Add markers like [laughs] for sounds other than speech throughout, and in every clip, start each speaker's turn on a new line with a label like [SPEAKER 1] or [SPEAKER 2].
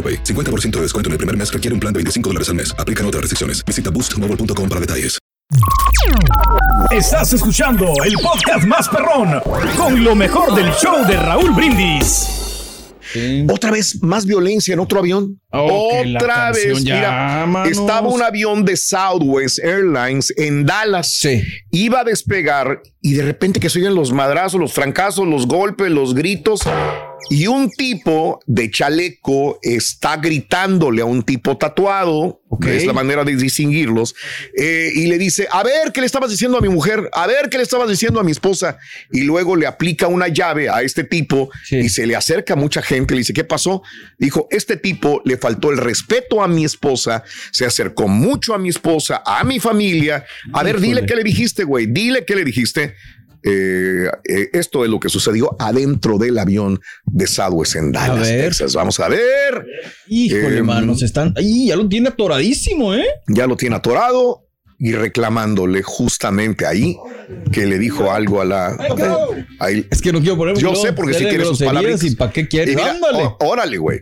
[SPEAKER 1] AroPay. 50% de descuento en el primer mes requiere un plan de 25 dólares al mes. Aplican otras restricciones. Visita boostmobile.com para detalles.
[SPEAKER 2] Estás escuchando el podcast más perrón con lo mejor del show de Raúl Brindis.
[SPEAKER 3] Otra vez más violencia en otro avión.
[SPEAKER 4] Oh,
[SPEAKER 3] Otra vez, mira,
[SPEAKER 4] manos.
[SPEAKER 3] estaba un avión de Southwest Airlines en Dallas. Iba a despegar y de repente que se oyen los madrazos, los francazos, los golpes, los gritos. Y un tipo de chaleco está gritándole a un tipo tatuado, que es la manera de distinguirlos, eh, y le dice, a ver, ¿qué le estabas diciendo a mi mujer? A ver, ¿qué le estabas diciendo a mi esposa? Y luego le aplica una llave a este tipo y se le acerca mucha gente, le dice, ¿qué pasó? Dijo, este tipo le faltó el respeto a mi esposa, se acercó mucho a mi esposa, a mi familia. A ver, dile qué le dijiste, güey, dile qué le dijiste. Eh, eh, esto es lo que sucedió adentro del avión de Southwest en Dallas. Texas. Vamos a ver.
[SPEAKER 4] Híjole,
[SPEAKER 3] Eh,
[SPEAKER 4] están. ¡Ay, ya lo tiene atoradísimo, ¿eh?
[SPEAKER 3] Ya lo tiene atorado y reclamándole justamente ahí que le dijo algo a la. ahí-
[SPEAKER 4] Es que no quiero poner
[SPEAKER 3] Yo sé porque si quiere sus palabras.
[SPEAKER 4] ¿Y para qué quiere? Ándale.
[SPEAKER 3] ó- órale, güey.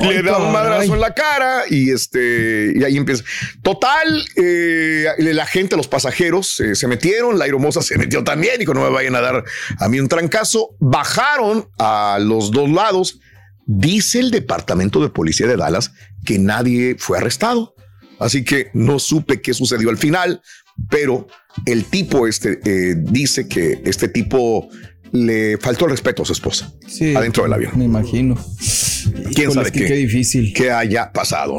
[SPEAKER 3] Le da un madrazo en la cara y este y ahí empieza. Total, eh, la gente, los pasajeros eh, se metieron, la hermosa se metió también, dijo no me vayan a dar a mí un trancazo. Bajaron a los dos lados. Dice el departamento de policía de Dallas que nadie fue arrestado. Así que no supe qué sucedió al final, pero el tipo este eh, dice que este tipo le faltó el respeto a su esposa
[SPEAKER 4] Sí,
[SPEAKER 3] adentro del avión.
[SPEAKER 4] Me imagino.
[SPEAKER 3] ¿Quién
[SPEAKER 4] Híjole,
[SPEAKER 3] sabe
[SPEAKER 4] es que
[SPEAKER 3] qué?
[SPEAKER 4] Qué difícil.
[SPEAKER 3] ¿Qué haya pasado?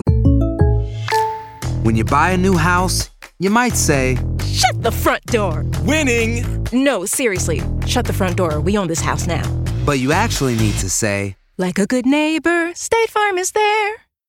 [SPEAKER 5] When you buy a new house, you might say,
[SPEAKER 6] Shut the front door. Winning. No, seriously. Shut the front door. We own this house now.
[SPEAKER 5] but you actually need to say,
[SPEAKER 6] Like a good neighbor, State Farm is there.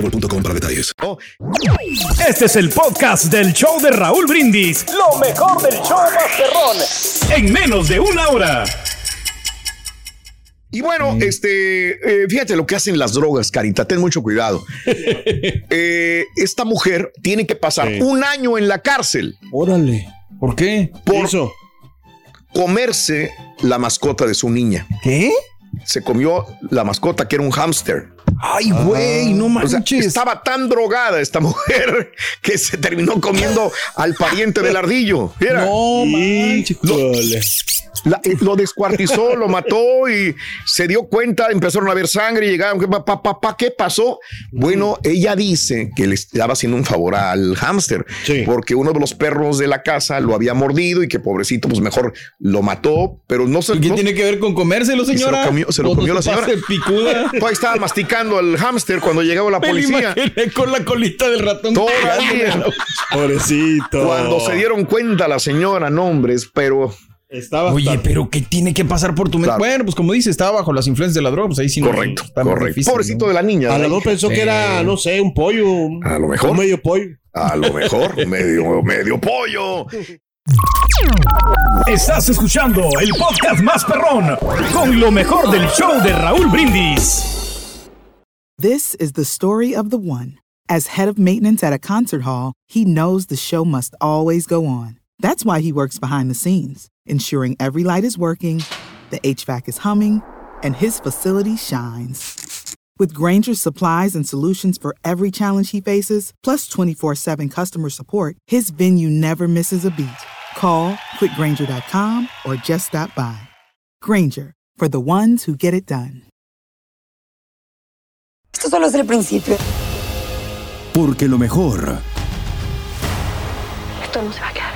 [SPEAKER 1] boostmobile.com para detalles.
[SPEAKER 2] Este es el podcast del show de Raúl Brindis. Lo mejor del show Masterrón. En menos de una hora.
[SPEAKER 3] Y bueno, este, eh, fíjate lo que hacen las drogas, Carita, ten mucho cuidado. [laughs] Eh, esta mujer tiene que pasar un año en la cárcel.
[SPEAKER 4] Órale. ¿Por qué?
[SPEAKER 3] Por comerse la mascota de su niña.
[SPEAKER 4] ¿Qué?
[SPEAKER 3] Se comió la mascota que era un hámster.
[SPEAKER 4] Ay, güey, no
[SPEAKER 3] O sea,
[SPEAKER 4] manches.
[SPEAKER 3] estaba tan drogada esta mujer [laughs] que se terminó comiendo al pariente del ardillo. Mira.
[SPEAKER 4] No manches.
[SPEAKER 3] La- lo descuartizó, [laughs] lo mató y se dio cuenta, empezaron a ver sangre y llegaron, ¿qué, pa- pa- pa- pa- ¿qué pasó? Bueno, ella dice que le estaba haciendo un favor al hámster, porque uno de los perros de la casa lo había mordido y que pobrecito, pues mejor lo mató, pero no se...
[SPEAKER 4] ¿Y qué
[SPEAKER 3] no-
[SPEAKER 4] tiene que ver con comérselo,
[SPEAKER 3] y se lo
[SPEAKER 4] señora?
[SPEAKER 3] comió, se lo comió la
[SPEAKER 4] se
[SPEAKER 3] señora.
[SPEAKER 4] picuda. [laughs]
[SPEAKER 3] Ahí estaba masticando al hámster cuando llegaba la
[SPEAKER 4] Me
[SPEAKER 3] policía.
[SPEAKER 4] imaginé con la colita del ratón.
[SPEAKER 3] Todavía.
[SPEAKER 7] Pobrecito.
[SPEAKER 3] Cuando se dieron cuenta la señora, nombres, pero
[SPEAKER 7] Estaba
[SPEAKER 4] Oye, pero ¿qué tiene que pasar por tu mente?
[SPEAKER 3] Claro.
[SPEAKER 4] Bueno, pues como dice, estaba bajo las influencias de la droga, pues ahí sí no.
[SPEAKER 3] correcto,
[SPEAKER 4] más
[SPEAKER 3] correcto.
[SPEAKER 4] difícil,
[SPEAKER 3] Pobrecito
[SPEAKER 4] ¿no?
[SPEAKER 3] de la niña.
[SPEAKER 7] A
[SPEAKER 3] ¿no?
[SPEAKER 7] la dos pensó que era, no sé, un pollo.
[SPEAKER 3] A lo mejor.
[SPEAKER 7] Un medio pollo.
[SPEAKER 3] A lo mejor, [laughs] medio, medio pollo.
[SPEAKER 2] Estás escuchando el podcast más perrón con lo mejor del show de Raúl Brindis.
[SPEAKER 8] This is the story of the one. As head of maintenance at a concert hall, he knows the show must always go on. That's why he works behind the scenes, ensuring every light is working, the HVAC is humming, and his facility shines. With Granger's supplies and solutions for every challenge he faces, plus 24 7 customer support, his venue never misses a beat. Call quickgranger.com or just stop by. Granger, for the ones who get it done.
[SPEAKER 9] Esto solo es el principio.
[SPEAKER 10] Porque lo mejor,
[SPEAKER 9] Esto no se va a quedar así.